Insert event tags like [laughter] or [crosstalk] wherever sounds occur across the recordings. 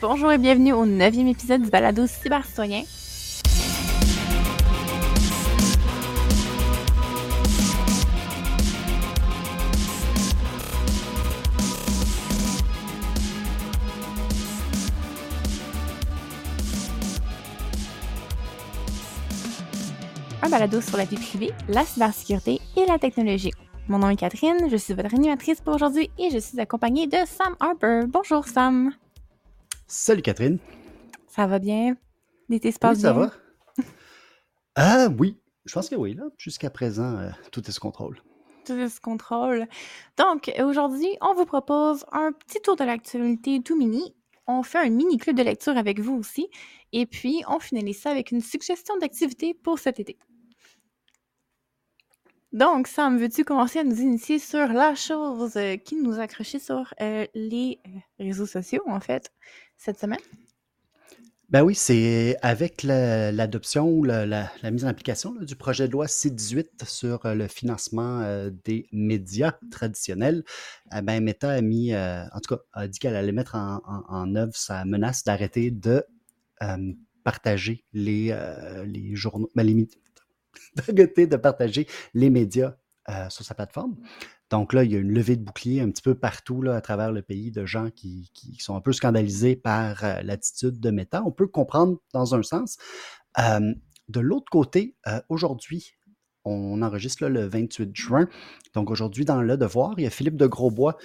Bonjour et bienvenue au neuvième épisode du balado cybercitoyen. Un balado sur la vie privée, la cybersécurité et la technologie. Mon nom est Catherine, je suis votre animatrice pour aujourd'hui et je suis accompagnée de Sam Harper. Bonjour Sam. Salut Catherine. Ça va bien? L'été se passe Oui, ça bien? va? [laughs] Ah oui, je pense que oui, là. Jusqu'à présent, euh, tout est sous contrôle. Tout est sous contrôle. Donc, aujourd'hui, on vous propose un petit tour de l'actualité tout mini. On fait un mini club de lecture avec vous aussi. Et puis, on finalise ça avec une suggestion d'activité pour cet été. Donc, Sam, veux-tu commencer à nous initier sur la chose qui nous a accroché sur euh, les euh, réseaux sociaux, en fait, cette semaine? Ben oui, c'est avec la- l'adoption la, la- mise en application du projet de loi C-18 sur euh, le financement des médias traditionnels, ben, Meta a mis, en tout cas, a dit qu'elle allait mettre en, œuvre sa menace d'arrêter de partager les, journaux, ben, les [laughs] de partager les médias euh, sur sa plateforme. Donc là, il y a une levée de bouclier un petit peu partout là, à travers le pays de gens qui, qui sont un peu scandalisés par euh, l'attitude de Meta. On peut comprendre dans un sens. Euh, de l'autre côté, aujourd'hui, on enregistre le 28 juin. Donc aujourd'hui, dans Le Devoir, il y a Philippe de Grosbois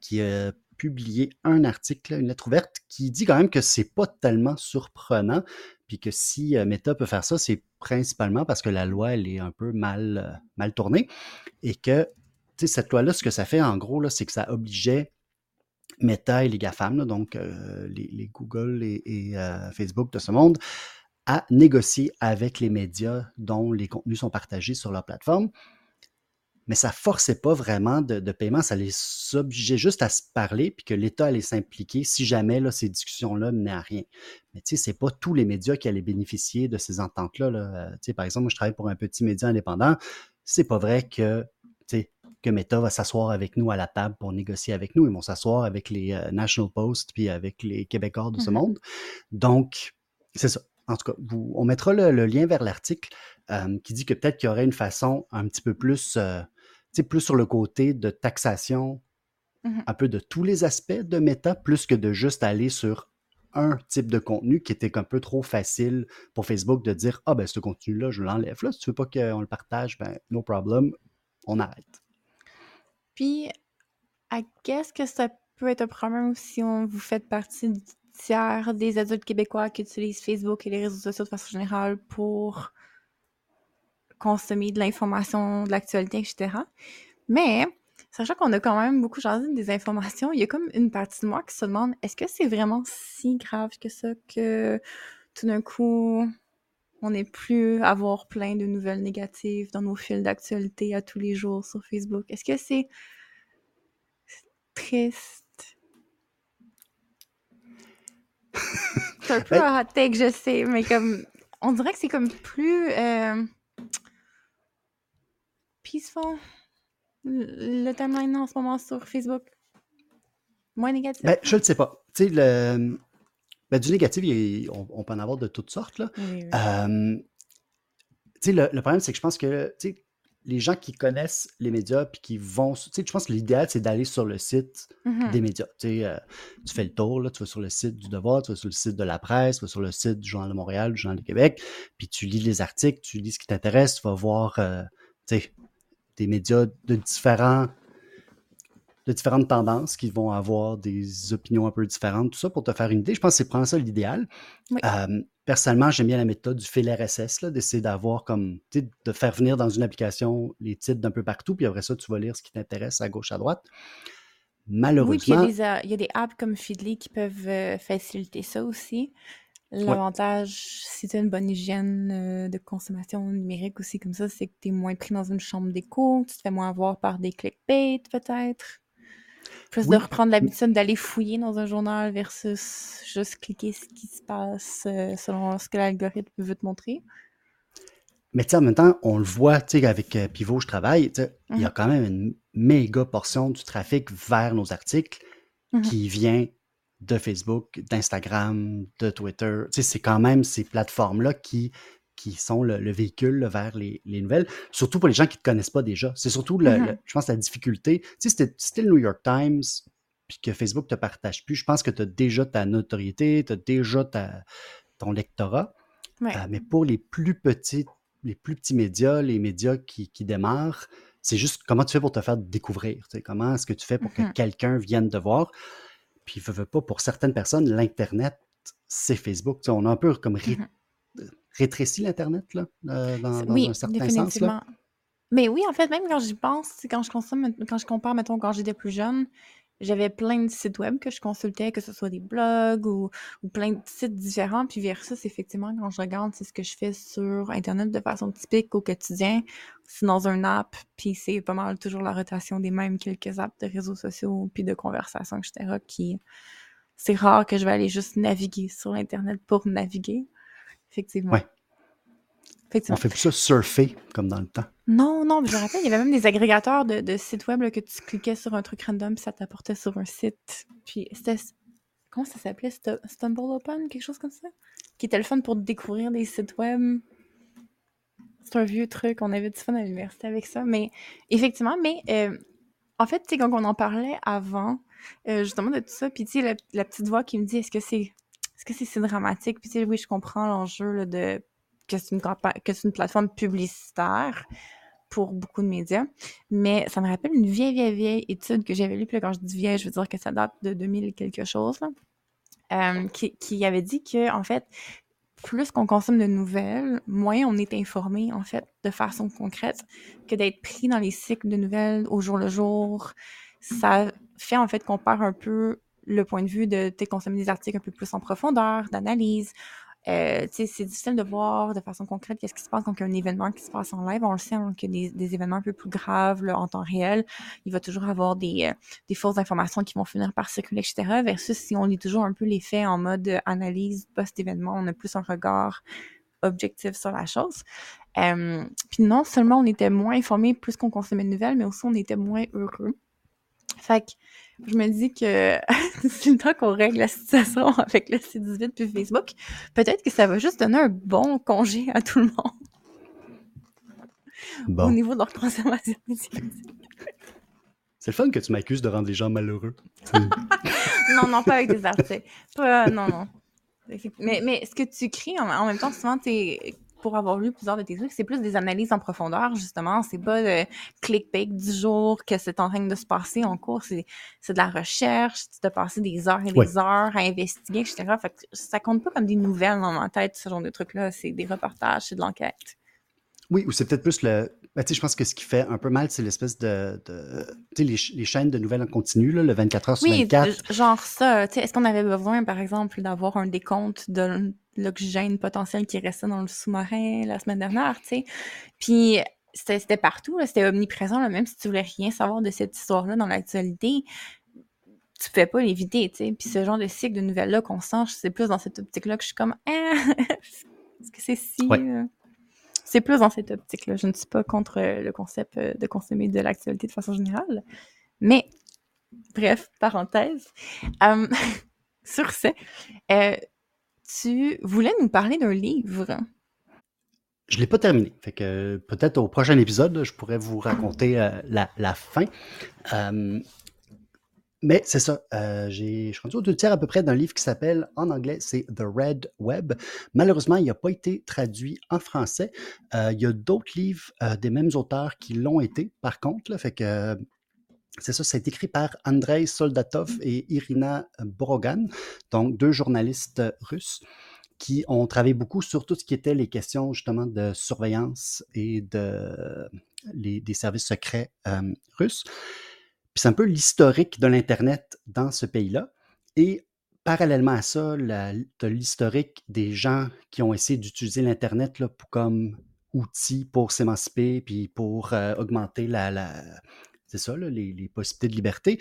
qui a publié un article, une lettre ouverte, qui dit quand même que c'est pas tellement surprenant, puis que si euh, Meta peut faire ça, c'est principalement parce que la loi, elle est un peu mal, euh, mal tournée, et que cette loi-là, ce que ça fait en gros, c'est que ça obligeait Meta et les GAFAM, donc euh, les, Google et, Facebook de ce monde, à négocier avec les médias dont les contenus sont partagés sur leur plateforme. Mais ça forçait pas vraiment de, de paiement, ça les obligeait juste à se parler, puis que l'État allait s'impliquer si jamais là, ces discussions-là menaient à rien. Mais tu sais, c'est pas tous les médias qui allaient bénéficier de ces ententes-là. là. Euh, Tu sais, par exemple, moi, je travaille pour un petit média indépendant. C'est pas vrai que tu sais, que Meta va s'asseoir avec nous à la table pour négocier avec nous. Ils vont s'asseoir avec les euh, National Post puis avec les Québécois de ce Mhm. monde. Donc, c'est ça. En tout cas, vous- on mettra le, le lien vers l'article euh, qui dit que peut-être qu'il y aurait une façon un petit peu plus, euh, plus sur le côté de taxation Mhm. un peu de tous les aspects de Meta, plus que de juste aller sur un type de contenu qui était un peu trop facile pour Facebook de dire Ah, ben, ce contenu-là, je l'enlève. Là, si tu veux pas qu'on le partage, ben, no problem, on arrête. Puis, I guess que ça peut être un problème si on vous faites partie du tiers des adultes québécois qui utilisent Facebook et les réseaux sociaux de façon générale pour consommer de l'information, de l'actualité, etc. Mais, sachant qu'on a quand même beaucoup jasé des informations, il y a comme une partie de moi qui se demande est-ce que c'est vraiment si grave que ça que tout d'un coup on n'est plus à avoir plein de nouvelles négatives dans nos fils d'actualité à tous les jours sur Facebook? Est-ce que c'est triste? [laughs] C'est un peu Ben- un hot take, je sais, mais comme on dirait que c'est comme plus euh, peaceful le timeline en ce moment sur Facebook. Moins négatif. Ben, je ne sais pas. Tu sais, le, ben, du négatif, il on, on peut en avoir de toutes sortes. Là. Oui, oui. Euh, tu sais, le, le problème, c'est que je pense que les gens qui connaissent les médias puis qui vont. Tu sais, je pense que l'idéal, c'est d'aller sur le site Mhm. des médias. Tu sais, euh, tu fais le tour, là, tu vas sur le site du Devoir, tu vas sur le site de la presse, tu vas sur le site du Journal de Montréal, du Journal de Québec, puis tu lis les articles, tu lis ce qui t'intéresse, tu vas voir euh, tu sais, des médias de différents de différentes tendances qui vont avoir des opinions un peu différentes, tout ça pour te faire une idée. Je pense que c'est prendre ça l'idéal. Oui. Euh, personnellement, j'aime bien la méthode du fil RSS, d'essayer d'avoir comme, tu sais, de faire venir dans une application les titres d'un peu partout, puis après ça, tu vas lire ce qui t'intéresse à gauche, à droite. Oui, puis il y a malheureusement, des, a- il y a des apps comme Feedly qui peuvent euh, faciliter ça aussi. ouais, L'avantage, si tu as une bonne hygiène euh, de consommation numérique aussi comme ça, c'est que tu es moins pris dans une chambre d'écho, tu te fais moins avoir par des clickbait peut-être. Plus de oui, reprendre l'habitude d'aller fouiller dans un journal versus juste cliquer ce qui se passe euh, selon ce que l'algorithme veut te montrer. mais tu sais, en même temps, on le voit, tu sais, avec euh, Pivot, je travaille, il y a Mhm, quand même une méga portion du trafic vers nos articles mhm, qui vient de Facebook, d'Instagram, de Twitter. Tu sais, c'est quand même ces plateformes-là qui, qui sont le, le véhicule là, vers les, les nouvelles, surtout pour les gens qui ne te connaissent pas déjà. C'est surtout, le, mhm. le- je pense, la difficulté. Tu sais, si le New York Times, puis que Facebook ne te partage plus, je pense que tu as déjà ta notoriété, tu as déjà ta, ton lectorat. Ouais. Euh, mais pour les plus petits, les plus petits médias, les médias qui, qui démarrent, c'est juste comment tu fais pour te faire découvrir. tu sais, Comment est-ce que tu fais pour que Mhm, quelqu'un vienne te voir? Puis, veux, veux pas, pour certaines personnes, l'Internet, c'est Facebook. Tu sais, on a un peu comme mhm. Rétréci l'Internet, là, euh, dans, dans un Oui, certain sens, là? Mais oui, en fait, même quand j'y pense, quand je consomme, quand je compare, mettons, quand j'étais plus jeune, j'avais plein de sites web que je consultais, que ce soit des blogs ou, ou plein de sites différents. Puis versus, effectivement, quand je regarde, c'est ce que je fais sur Internet de façon typique au quotidien. C'est dans une app, puis c'est pas mal toujours la rotation des mêmes quelques apps de réseaux sociaux, puis de conversations, etc. qui... C'est rare que je vais aller juste naviguer sur Internet pour naviguer. Effectivement. Ouais. On fait plus ça surfer, comme dans le temps. Non, non, mais je me rappelle, il y avait même des agrégateurs de, de sites web là, que tu cliquais sur un truc random puis ça t'apportait sur un site. Puis c'était. Comment ça s'appelait? Stu- Stumble Open, quelque chose comme ça? Qui était le fun pour découvrir des sites web. C'est un vieux truc, on avait du fun à l'université avec ça. Mais effectivement, mais euh, en fait, tu sais, quand on en parlait avant, euh, justement de tout ça, puis tu sais, la, la petite voix qui me dit est-ce que c'est est-ce que c'est si dramatique? Puis tu sais, oui, je comprends l'enjeu de que c'est une, plateforme publicitaire pour beaucoup de médias. Mais ça me rappelle une vieille, vieille, vieille étude que j'avais lue. Puis quand je dis vieille, je veux dire que ça date de 2000 et quelque chose, euh, qui, qui avait dit que, en fait, plus qu'on consomme de nouvelles, moins on est informé, en fait, de façon concrète, que d'être pris dans les cycles de nouvelles au jour le jour. Ça fait, en fait, qu'on perd un peu le point de vue de consommer des articles un peu plus en profondeur, d'analyse. Euh, c'est difficile de voir de façon concrète qu'est-ce qui se passe quand il y a un événement qui se passe en live. On le sait, hein, que des, des événements un peu plus graves là, en temps réel, il va toujours avoir des, euh, des fausses informations qui vont finir par circuler, etc. Versus si on lit toujours un peu les faits en mode euh, analyse post-événement, on a plus un regard objectif sur la chose. Puis non seulement on était moins informés plus qu'on consommait de nouvelles, mais aussi on était moins heureux. Fait que je me dis que [laughs] c'est le temps qu'on règle la situation [laughs] avec le C18 puis Facebook. Peut-être que ça va juste donner un bon congé à tout le monde au Bon. niveau de leur consommation. C'est le fun que tu m'accuses de rendre les gens malheureux. [laughs] Non, non, pas avec des articles. Pas, non, non. Mais, mais ce que tu écris, en, en même temps, souvent, t'es, pour avoir lu plusieurs de tes trucs, c'est plus des analyses en profondeur, justement. C'est pas le clickbait du jour que c'est en train de se passer en cours. C'est, de la recherche. Tu passé des heures et des Ouais. heures à investiguer, etc. Fait que ça compte pas comme des nouvelles dans ma tête, ce genre de trucs-là. C'est des reportages, c'est de l'enquête. Oui, ou c'est peut-être plus le. ben, tu sais, je pense que ce qui fait un peu mal, c'est l'espèce de. de- tu sais, les, ch- les chaînes de nouvelles en continu, là, le 24 heures sur Oui, 24. g- genre ça. Tu sais, Est-ce qu'on avait besoin, par exemple, d'avoir un décompte de l'oxygène potentiel qui restait dans le sous-marin la semaine dernière, tu sais? Puis c'était partout, c'était omniprésent, là, même si tu voulais rien savoir de cette histoire-là dans l'actualité, tu pouvais pas l'éviter, tu sais. Puis ce genre de cycle de nouvelles-là qu'on sent, c'est plus dans cette optique-là que je suis comme « Ah! [laughs] Est-ce que c'est si... Ouais. euh, C'est plus dans cette optique-là? Je ne suis pas contre le concept euh, de consommer de l'actualité de façon générale, mais Bref, parenthèse. Euh, [laughs] sur ce, euh, tu voulais nous parler d'un livre? Je ne l'ai pas terminé. Fait que peut-être au prochain épisode, je pourrais vous raconter euh, la, la fin. Euh, mais c'est ça. euh, j'ai- je suis rendu au deux tiers à peu près d'un livre qui s'appelle, en anglais, c'est The Red Web. Malheureusement, il n'a pas été traduit en français. Il y a d'autres livres des mêmes auteurs qui l'ont été, par contre. là. fait que c'est ça, c'est écrit par Andrei Soldatov et Irina Borogan, donc deux journalistes russes qui ont travaillé beaucoup sur tout ce qui était les questions justement de surveillance et de les, des services secrets euh, russes. Puis c'est un peu l'historique de l'Internet dans ce pays-là. Et parallèlement à ça, l'historique des gens qui ont essayé d'utiliser l'Internet comme outil pour s'émanciper, puis pour euh, augmenter la, c'est ça, les, possibilités de liberté,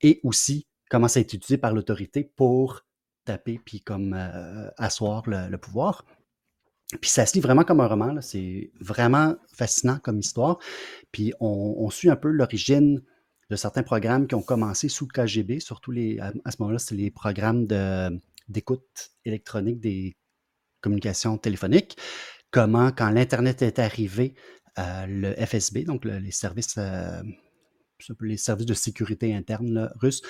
et aussi comment ça a été utilisé par l'autorité pour taper puis comme euh, asseoir le, pouvoir. Puis ça se lit vraiment comme un roman, c'est vraiment fascinant comme histoire. Puis on, suit un peu l'origine de certains programmes qui ont commencé sous le KGB, surtout les, à, ce moment-là, c'est les programmes d'écoute électronique des communications téléphoniques. Comment, quand l'Internet est arrivé, euh, le FSB, donc les services euh, les services de sécurité interne russes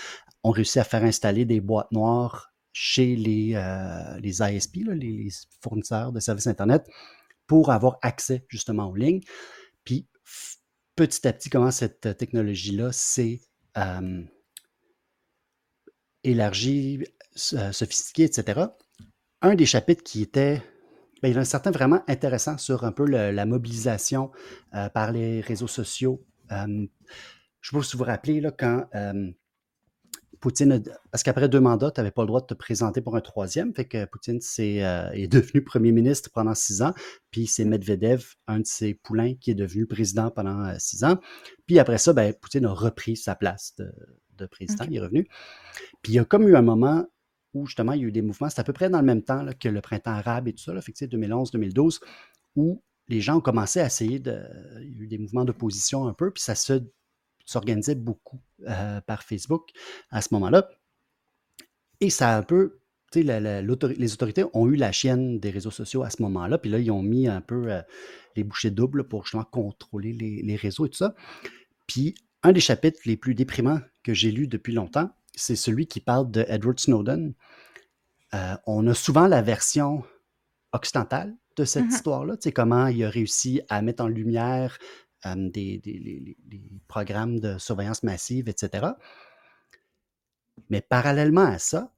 ont réussi à faire installer des boîtes noires chez les, euh, les ISP, les, fournisseurs de services Internet, pour avoir accès justement aux lignes. Puis petit à petit, comment cette technologie-là s'est euh, élargie, euh, sophistiquée, etc. Un des chapitres qui était ben, il y a un certain vraiment intéressant sur un peu la mobilisation par les réseaux sociaux je ne sais pas si vous vous rappelez, là, quand euh, Poutine, parce qu'après deux mandats, tu n'avais pas le droit de te présenter pour un troisième, fait que Poutine est, euh, est devenu premier ministre pendant six ans, puis c'est Medvedev, un de ses poulains, qui est devenu président pendant euh, six ans. Puis après ça, ben, Poutine a repris sa place de, président, il est revenu. Puis il y a comme eu un moment où justement il y a eu des mouvements, c'est à peu près dans le même temps que le printemps arabe et tout ça, là, fait que 2011-2012, où les gens ont commencé à essayer de. Il y a eu des mouvements d'opposition un peu, puis ça se s'organisait beaucoup euh, par Facebook à ce moment-là. Et ça a un peu, les autorités ont eu la chienne des réseaux sociaux à ce moment-là, puis là, ils ont mis un peu euh, les bouchées doubles pour justement contrôler les, réseaux et tout ça. Puis, un des chapitres les plus déprimants que j'ai lu depuis longtemps, c'est celui qui parle de Edward Snowden. Euh, on a souvent la version occidentale de cette mm-hmm. histoire-là, tu sais, comment il a réussi à mettre en lumière des, programmes de surveillance massive, etc. Mais parallèlement à ça,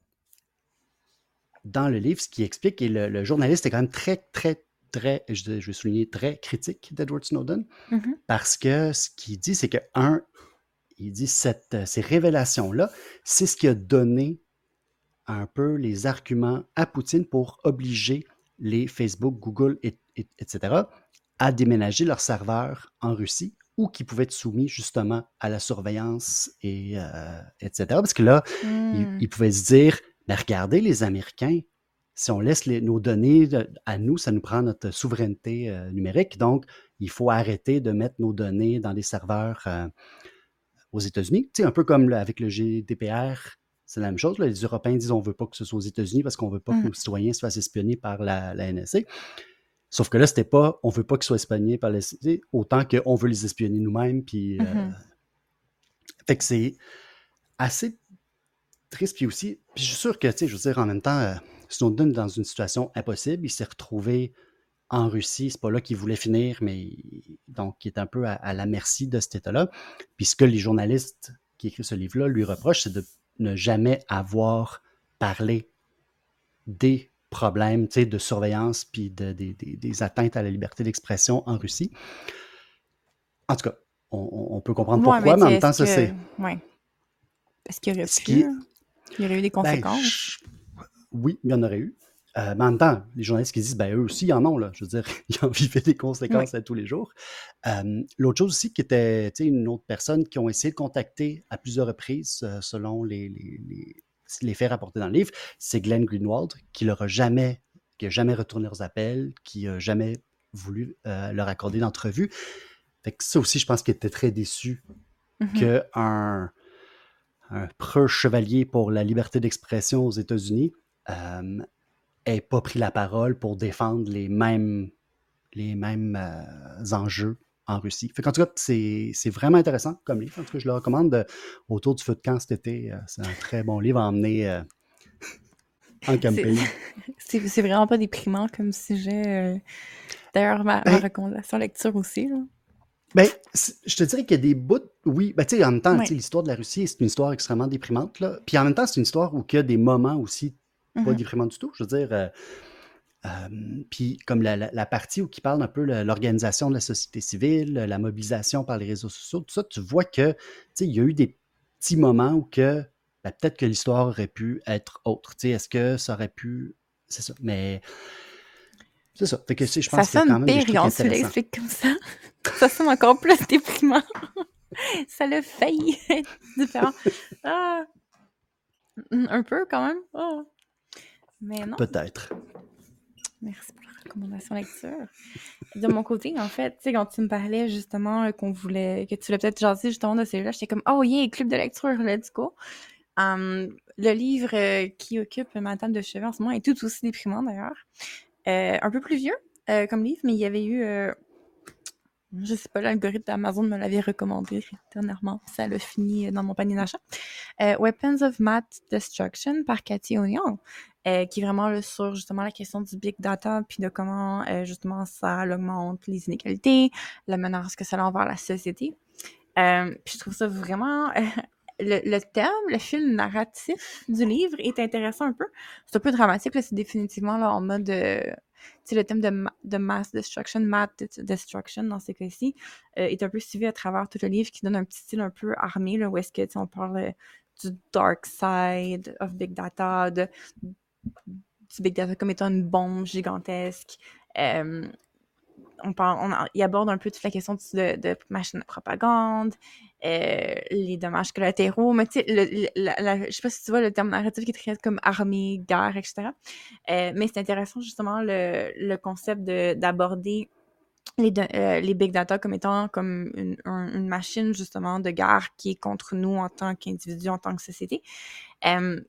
dans le livre, ce qui explique, et le, journaliste est quand même très, très, très, je, vais souligner, très critique d'Edward Snowden, mm-hmm. parce que ce qu'il dit, c'est que, un, il dit cette, ces révélations-là, c'est ce qui a donné un peu les arguments à Poutine pour obliger les Facebook, Google, etc., à déménager leurs serveurs en Russie ou qui pouvaient être soumis justement à la surveillance, et, euh, etc. Parce que là, hmm. ils, pouvaient se dire, mais regardez les Américains, si on laisse nos données à nous, ça nous prend notre souveraineté euh, numérique. Donc, il faut arrêter de mettre nos données dans des serveurs euh, aux États-Unis. Tu sais, un peu comme avec le GDPR, c'est la même chose. les Européens disent on ne veut pas que ce soit aux États-Unis parce qu'on ne veut pas que hmm. nos citoyens se fassent espionner par la, la NSA. Sauf que là, c'était pas, on veut pas qu'ils soient espionnés par les, autant qu'on veut les espionner nous-mêmes. Puis, euh, mm-hmm. fait que c'est assez triste. Puis aussi, puis je suis sûr que, tu sais, je veux dire, en même temps, euh, Snowden dans une situation impossible. Il s'est retrouvé en Russie. C'est pas là qu'il voulait finir, mais donc, il est un peu à, la merci de cet état-là. Puis ce que les journalistes qui écrivent ce livre-là lui reprochent, c'est de ne jamais avoir parlé des problèmes de surveillance puis de, des atteintes à la liberté d'expression en Russie. En tout cas, on, peut comprendre pourquoi, mais, en même temps, ça c'est. Oui. Est-ce qu'il y aurait pu, il y aurait eu des ben, conséquences? oui, il y en aurait eu. Euh, mais en même temps, les journalistes qui disent, ben eux aussi, ils en ont, là. Je veux dire, [laughs] ils en vivaient des conséquences à tous les jours. Euh, l'autre chose aussi qui était, une autre personne qui ont essayé de contacter à plusieurs reprises, euh, selon les, les faits rapportés dans le livre, c'est Glenn Greenwald qui leur a jamais, qui a jamais retourné leurs appels, qui a jamais voulu euh, leur accorder d'entrevue. Fait que ça aussi, je pense qu'il était très déçu mm-hmm. qu'un un preux chevalier pour la liberté d'expression aux États-Unis euh, ait pas pris la parole pour défendre les mêmes, les mêmes euh, enjeux en Russie. Fait en tout cas, c'est vraiment intéressant comme livre. En tout cas, je le recommande autour du feu de camp cet été. Euh, c'est un très bon livre à emmener euh, en camping. [laughs] C'est vraiment pas déprimant comme sujet. Euh. D'ailleurs, ma, ben recommandation lecture aussi. Ben, je te dirais qu'il y a des bouts, oui, ben, tu sais, en même temps, l'histoire de la Russie, c'est une histoire extrêmement déprimante, là. Puis en même temps, c'est une histoire où il y a des moments aussi pas mm-hmm. déprimants du tout. Je veux dire, puis comme la, partie où qui parle un peu l'organisation de la société civile, la mobilisation par les réseaux sociaux, tout ça, tu vois que il y a eu des petits moments où que ben, peut-être que l'histoire aurait pu être autre. Tu sais, Est-ce que ça aurait pu. C'est ça. Mais. C'est ça. Fait que, je Ça pense qu'il y a quand sonne même pire intéressants. l'expliques comme ça. [laughs] Ça sonne encore plus déprimant. [laughs] Ça l'a failli [laughs] être différent. Ah. Un peu quand même. Ah. Mais non. Peut-être. Merci pour la recommandation lecture. De mon côté, en fait, tu sais, quand tu me parlais justement euh, qu'on voulait, que tu voulais peut-être jaser justement de celui-là, j'étais comme, oh yeah, club de lecture, let's go. Hum, le livre euh, qui occupe ma table de chevet en ce moment est tout aussi déprimant d'ailleurs. Euh, un peu plus vieux comme livre, mais il y avait eu, je sais pas, l'algorithme d'Amazon me l'avait recommandé dernièrement. Ça l'a fini dans mon panier d'achat. Euh, Weapons of Math Destruction par Cathy O'Neill euh, qui est vraiment là, sur justement la question du big data, puis de comment euh, justement ça augmente les inégalités, la menace que ça a envers la société. Puis je trouve ça vraiment... le, le thème, le fil narratif du livre est intéressant un peu. C'est un peu dramatique, c'est définitivement là, en mode... le thème de, de mass destruction, math de- destruction dans ces cas-ci, euh, est un peu suivi à travers tout le livre qui donne un petit style un peu armé, là, où est-ce que, on parle euh, du dark side of big data, du big data comme étant une bombe gigantesque. Euh, on parle, on, il aborde un peu toute la question de, de machines de propagande, euh, les dommages collatéraux, mais tu sais, je sais pas si tu vois le terme narratif qui est très comme armée, guerre, etc. Euh, mais c'est intéressant justement le, le concept de- d'aborder les, euh, les big data comme étant comme une, un- une machine justement de guerre qui est contre nous en tant qu'individu, en tant que société.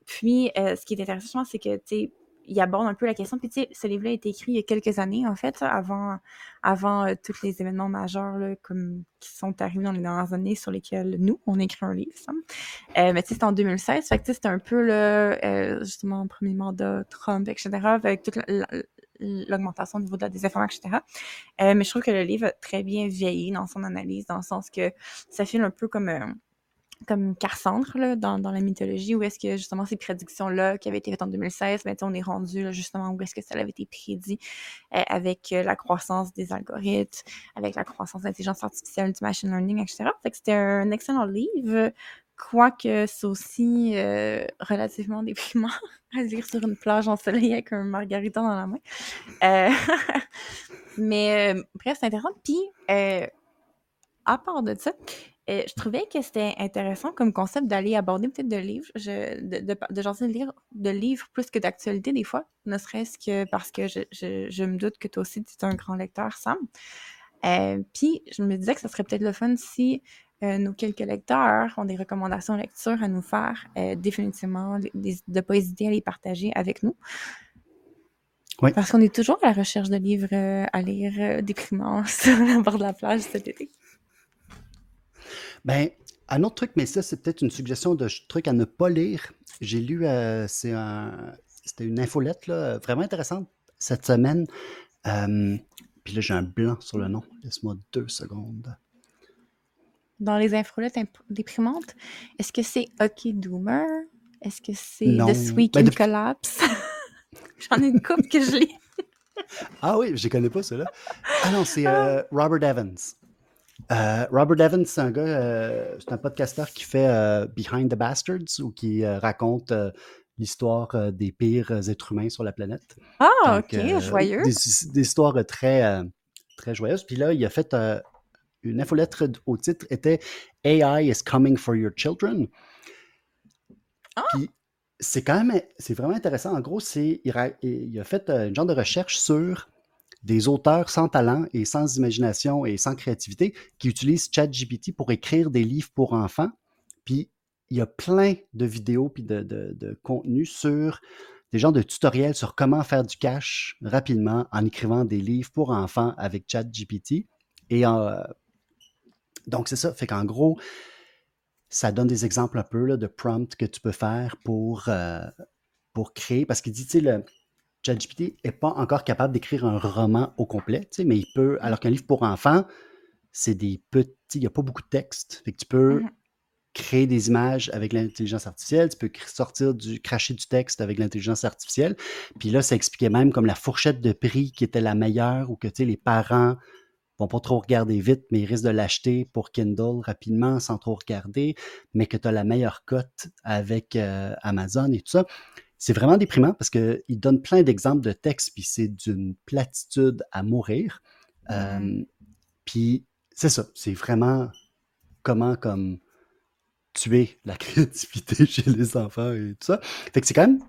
Puis, ce qui est intéressant, c'est que, tu il aborde un peu la question. Puis, tu sais, ce livre-là a été écrit il y a quelques années, en fait, avant, avant euh, tous les événements majeurs là, comme, qui sont arrivés dans les dernières années sur lesquels nous, on écrit un livre. ça. Euh, mais tu sais, c'était en 2016. Fait que, tu sais, c'était un peu, là, euh, justement, premier mandat Trump, etc., avec toute la- la- l'augmentation au niveau de la désinformation, etc. Euh, mais je trouve que le livre a très bien vieilli dans son analyse, dans le sens que ça file un peu comme... comme Cassandre là, dans, dans la mythologie, où est-ce que justement ces prédictions-là qui avaient été faites en 2016, ben, on est rendu là, justement où est-ce que ça avait été prédit euh, avec euh, la croissance des algorithmes, avec la croissance de l'intelligence artificielle, du machine learning, etc. C'était un excellent livre, quoique c'est aussi euh, relativement déprimant [laughs] à lire sur une plage ensoleillée avec un margarita dans la main. [laughs] Mais bref, c'est intéressant. Puis, à part de ça, euh, je trouvais que c'était intéressant comme concept d'aller aborder peut-être de livres, je, de, de, de, de, lire, de livres plus que d'actualité des fois, ne serait-ce que parce que je, je, je me doute que toi aussi tu es un grand lecteur, Sam. Euh, Puis je me disais que ça serait peut-être le fun si euh, nos quelques lecteurs ont des recommandations de lecture à nous faire, définitivement, des- de ne pas hésiter à les partager avec nous. Oui. Parce qu'on est toujours à la recherche de livres à lire déprimants [laughs] sur le bord de la plage cet été. Ben, un autre truc, mais ça, c'est peut-être une suggestion de truc à ne pas lire. J'ai lu, euh, c'est un, c'était une infolette, là, vraiment intéressante cette semaine. Euh, puis là, j'ai un blanc sur le nom. Laisse-moi deux secondes. dans les infolettes imp- déprimantes, est-ce que c'est Hockey Doomer? Est-ce que c'est Non. This Week Ben, in Collapse? [laughs] J'en ai une couple que je lis. Ah oui, je ne connais pas cela. Ah non, c'est euh, Robert Evans. Euh, Robert Evans, c'est un gars, euh, c'est un podcasteur qui fait euh, Behind the Bastards ou qui raconte l'histoire des pires êtres humains sur la planète. Ah, Donc, ok, joyeux. Des, des histoires très, très joyeuses. Puis là, il a fait une infolettre au titre était AI is coming for your children. Ah! Puis c'est quand même, c'est vraiment intéressant. En gros, c'est, il, a fait une genre de recherche sur des auteurs sans talent et sans imagination et sans créativité qui utilisent ChatGPT pour écrire des livres pour enfants. Puis il y a plein de vidéos puis de, de, contenus sur des genres de tutoriels sur comment faire du cash rapidement en écrivant des livres pour enfants avec ChatGPT. Et euh, donc, c'est ça. Fait qu'en gros, ça donne des exemples un peu de prompts que tu peux faire pour, euh, pour créer. Parce qu'il dit, tu ChatGPT n'est pas encore capable d'écrire un roman au complet, mais il peut, alors qu'un livre pour enfants, c'est des petits, il n'y a pas beaucoup de texte. Fait que tu peux Mhm. créer des images avec l'intelligence artificielle, tu peux sortir du, cracher du texte avec l'intelligence artificielle. Puis là, ça expliquait même comme la fourchette de prix qui était la meilleure ou que, les parents vont pas trop regarder vite, mais ils risquent de l'acheter pour Kindle rapidement sans trop regarder, mais que tu as la meilleure cote avec euh, Amazon et tout ça. C'est vraiment déprimant parce qu'il donne plein d'exemples de textes, puis c'est d'une platitude à mourir. Euh, puis c'est ça, c'est vraiment comment comme tuer la [laughs] créativité chez les enfants et tout ça. Fait que c'est quand même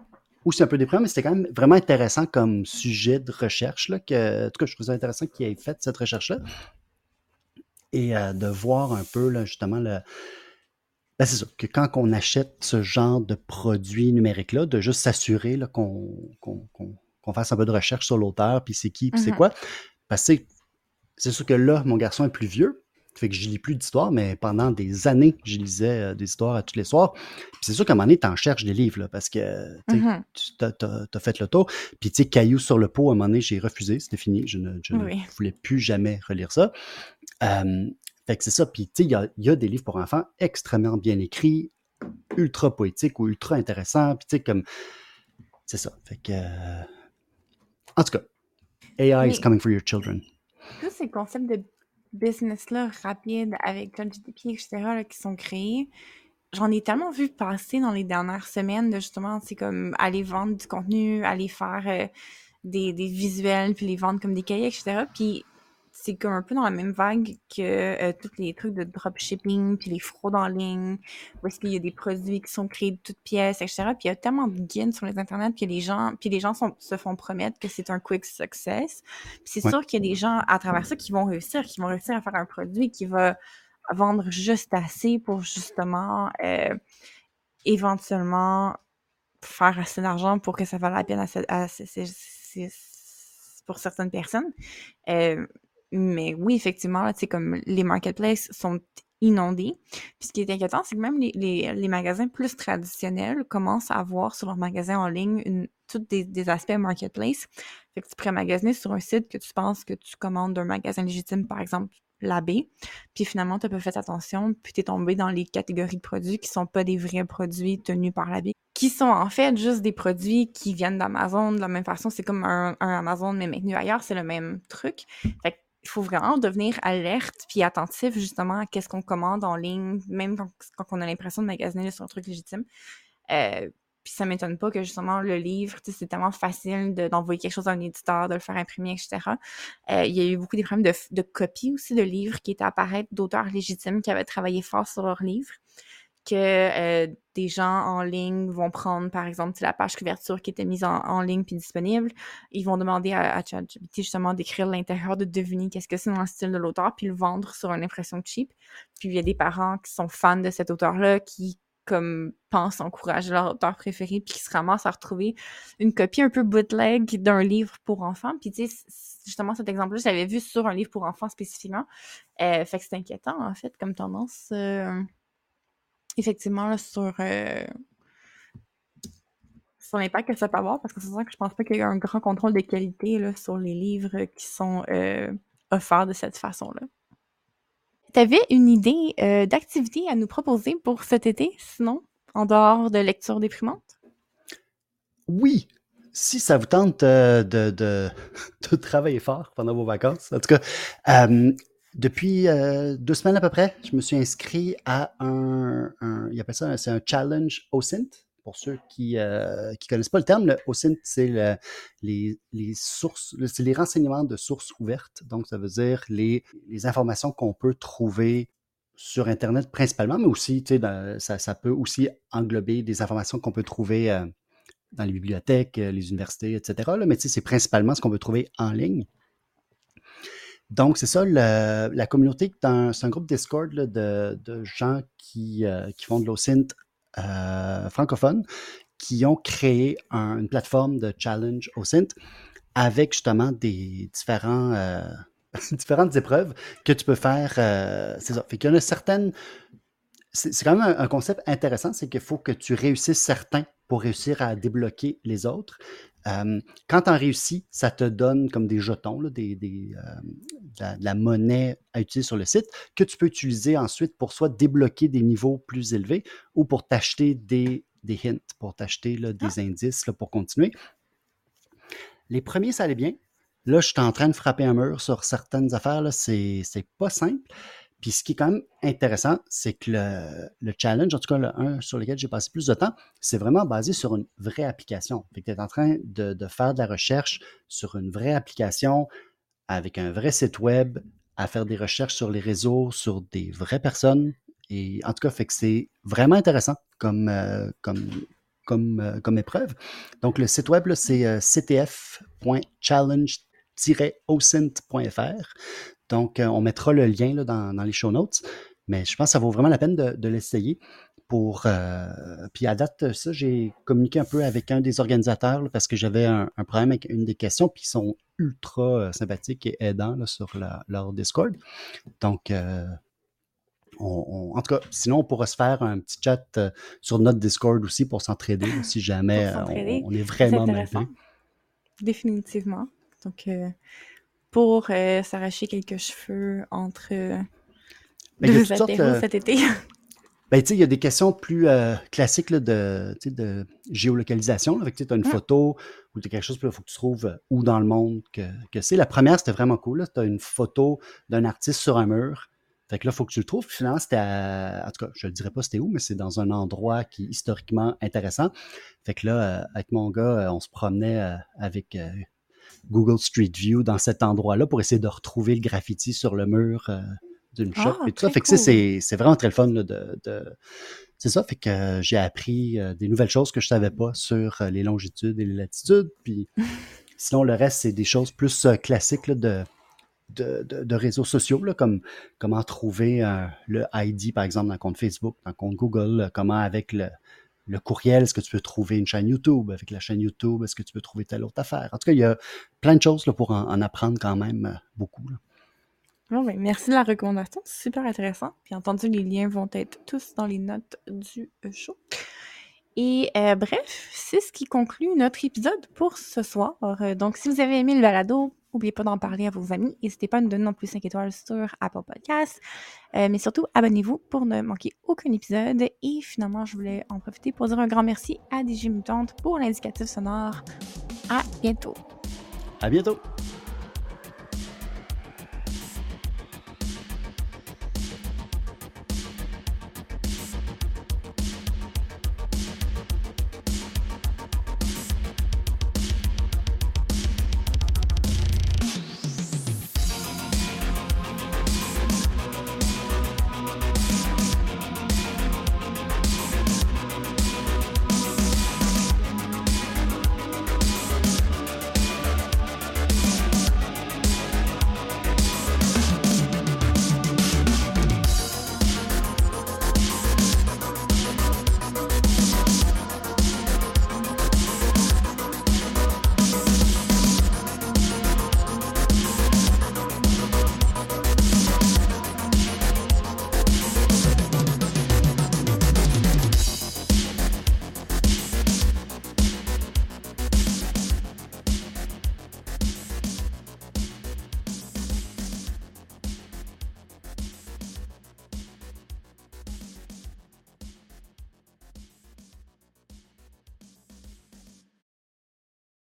aussi un peu déprimant, mais c'était quand même vraiment intéressant comme sujet de recherche. Là, que, en tout cas, je trouve ça intéressant qu'il ait fait cette recherche-là. Et euh, de voir un peu là, justement le. Ben, c'est ça, que quand on achète ce genre de produit numérique-là, de juste s'assurer qu'on fasse un peu de recherche sur l'auteur, puis c'est qui, puis c'est mm-hmm. quoi. Parce que c'est sûr que là, mon garçon est plus vieux, fait que je lis plus d'histoires, mais pendant des années, je lisais euh, des histoires à tous les soirs. Puis c'est sûr qu'à un moment donné, tu en cherches des livres, là, parce que mm-hmm. tu as, fait le tour. Puis tu sais, Caillou sur le pot, à un moment donné, j'ai refusé, c'était fini. Je ne, voulais plus jamais relire ça. Fait que c'est ça. Puis tu sais, il y a, des livres pour enfants extrêmement bien écrits, ultra poétiques ou ultra intéressants. Puis tu sais, comme. C'est ça. Fait que. Euh, en tout cas, AI is coming for your children. Tous ces concepts de business-là rapide avec ChatGPT, etc., qui sont créés, j'en ai tellement vu passer dans les dernières semaines de justement, c'est comme aller vendre du contenu, aller faire euh, des, des, visuels, puis les vendre comme des cahiers, etc. Puis c'est comme un peu dans la même vague que euh, tous les trucs de dropshipping, puis les fraudes en ligne, où est-ce qu'il y a des produits qui sont créés de toutes pièces, etc. Puis il y a tellement de guides sur les internets, puis les gens, puis les gens se font promettre que c'est un quick success. Puis c'est sûr qu'il y a des gens à travers ça qui vont réussir, qui vont réussir à faire un produit qui va vendre juste assez pour justement euh, éventuellement faire assez d'argent pour que ça vaille la peine à, pour certaines personnes. Euh, mais oui, effectivement, tu comme les marketplaces sont inondés. Puis ce qui est inquiétant, c'est que même les, les, magasins plus traditionnels commencent à avoir sur leurs magasins en ligne une, tous des, des, aspects marketplace. Fait que tu pourrais magasiner sur un site que tu penses que tu commandes d'un magasin légitime, par exemple l'abbé, puis finalement, tu n'as pas fait attention, puis tu es tombé dans les catégories de produits qui sont pas des vrais produits tenus par l'abbé, qui sont en fait juste des produits qui viennent d'Amazon de la même façon. C'est comme un, un, Amazon, mais maintenu ailleurs, c'est le même truc. Fait que il faut vraiment devenir alerte puis attentif justement à qu'est-ce qu'on commande en ligne, même quand, on a l'impression de magasiner sur un truc légitime. Euh, puis ça m'étonne pas que justement le livre, c'est tellement facile d'envoyer quelque chose à un éditeur, de le faire imprimer, etc. Euh, il y a eu beaucoup des problèmes de, de copies aussi de livres qui étaient apparaître d'auteurs légitimes qui avaient travaillé fort sur leurs livres que euh, des gens en ligne vont prendre, par exemple, la page couverture qui était mise en, ligne puis disponible. Ils vont demander à, à ChatGPT justement d'écrire l'intérieur, de deviner qu'est-ce que c'est dans le style de l'auteur, puis le vendre sur une impression cheap. Puis il y a des parents qui sont fans de cet auteur-là, qui comme pensent encourager leur auteur préféré, puis qui se ramassent à retrouver une copie un peu bootleg d'un livre pour enfants. Puis tu sais, justement, cet exemple-là, je vu sur un livre pour enfants spécifiquement. Euh, fait que c'est inquiétant, en fait, comme tendance. Euh effectivement, sur, euh, sur l'impact que ça peut avoir, parce que c'est ça que je pense pas qu'il y ait un grand contrôle de qualité là, sur les livres qui sont euh, offerts de cette façon-là. Tu avais une idée euh, d'activité à nous proposer pour cet été, sinon, en dehors de lecture déprimante? Oui, si ça vous tente de, de, [laughs] de, travailler fort pendant vos vacances, en tout cas, depuis euh, deux semaines à peu près, je me suis inscrit à un, un il appelle ça, c'est un challenge OSINT. Pour ceux qui ne euh, connaissent pas le terme, le OSINT, c'est les, les, sources, c'est les renseignements de sources ouvertes. Donc, ça veut dire les, les informations qu'on peut trouver sur Internet principalement, mais aussi, tu sais, ça, ça, peut aussi englober des informations qu'on peut trouver euh, dans les bibliothèques, les universités, etc. Là, mais tu sais, c'est principalement ce qu'on peut trouver en ligne. Donc, c'est ça, la communauté, c'est un, groupe Discord de, gens qui, euh, font de l'OSINT euh, francophone, qui ont créé une plateforme de challenge OSINT avec justement des différents, euh, [laughs] différentes épreuves que tu peux faire. c'est ça. Fait qu'il y en a certaines. C'est quand même un, concept intéressant, c'est qu'il faut que tu réussisses certains pour réussir à débloquer les autres. Euh, quand tu en réussis, ça te donne comme des jetons, des, euh, de, la, monnaie à utiliser sur le site que tu peux utiliser ensuite pour soit débloquer des niveaux plus élevés ou pour t'acheter des, des hints, pour t'acheter des ah. indices pour continuer. Les premiers, ça allait bien. là, je suis en train de frapper un mur sur certaines affaires. C'est pas simple. Puis ce qui est quand même intéressant, c'est que le, le challenge, en tout cas le un sur lequel j'ai passé plus de temps, c'est vraiment basé sur une vraie application. Fait que tu es en train de, faire de la recherche sur une vraie application avec un vrai site web, à faire des recherches sur les réseaux, sur des vraies personnes. Et en tout cas, fait que c'est vraiment intéressant comme, euh, comme, comme, euh, comme épreuve. Donc, le site web, c'est euh, ctf.challenge-ocint.fr. Donc, euh, on mettra le lien là, dans, dans les show notes. Mais je pense que ça vaut vraiment la peine de, de l'essayer. Pour, euh, puis à date, ça, j'ai communiqué un peu avec un des organisateurs là, parce que j'avais un, un problème avec une des questions, puis ils sont ultra euh, sympathiques et aidants là, sur la- leur Discord. Donc, euh, on- on- en tout cas, sinon, on pourra se faire un petit chat sur notre Discord aussi pour s'entraider, si jamais on, on est vraiment mal. Définitivement. Donc, pour euh, s'arracher quelques cheveux entre euh, deux apéros euh, cet été. [laughs] Ben, tu sais, il y a des questions plus euh, classiques là, de, de géolocalisation. Tu as une Ah. photo ou tu as quelque chose, il faut que tu trouves euh, où dans le monde que, que c'est. La première, c'était vraiment cool. Tu as une photo d'un artiste sur un mur. Fait que là, il faut que tu le trouves. Puis finalement, c'était à- En tout cas, je ne dirais pas c'était où, mais c'est dans un endroit qui est historiquement intéressant. Fait que là, avec mon gars, on se promenait avec Google Street View dans cet endroit-là pour essayer de retrouver le graffiti sur le mur euh, d'une shop Ah, et tout ça. Fait cool. c'est c'est vraiment très le fun là, de, de- C'est ça, fait que euh, j'ai appris euh, des nouvelles choses que je savais pas sur les longitudes et les latitudes. Puis [laughs] sinon, le reste, c'est des choses plus classiques là, de, de, de- de réseaux sociaux, là, comme comment trouver euh, le ID, par exemple, dans le compte Facebook, dans le compte Google, comment avec le, le courriel, est-ce que tu peux trouver une chaîne YouTube? Avec la chaîne YouTube, est-ce que tu peux trouver telle autre affaire? En tout cas, il y a plein de choses là, pour en, en apprendre quand même euh, beaucoup. Bon, ben, merci de la recommandation. C'est super intéressant. Puis entendu, les liens vont être tous dans les notes du euh, show. Et euh, bref, c'est ce qui conclut notre épisode pour ce soir. Donc, si vous avez aimé le balado, n'oubliez pas d'en parler à vos amis. N'hésitez pas à nous donner non plus 5 étoiles sur Apple Podcasts. Euh, mais surtout, abonnez-vous pour ne manquer aucun épisode. Et finalement, je voulais en profiter pour dire un grand merci à DJ Mutante pour l'indicatif sonore. À bientôt! À bientôt!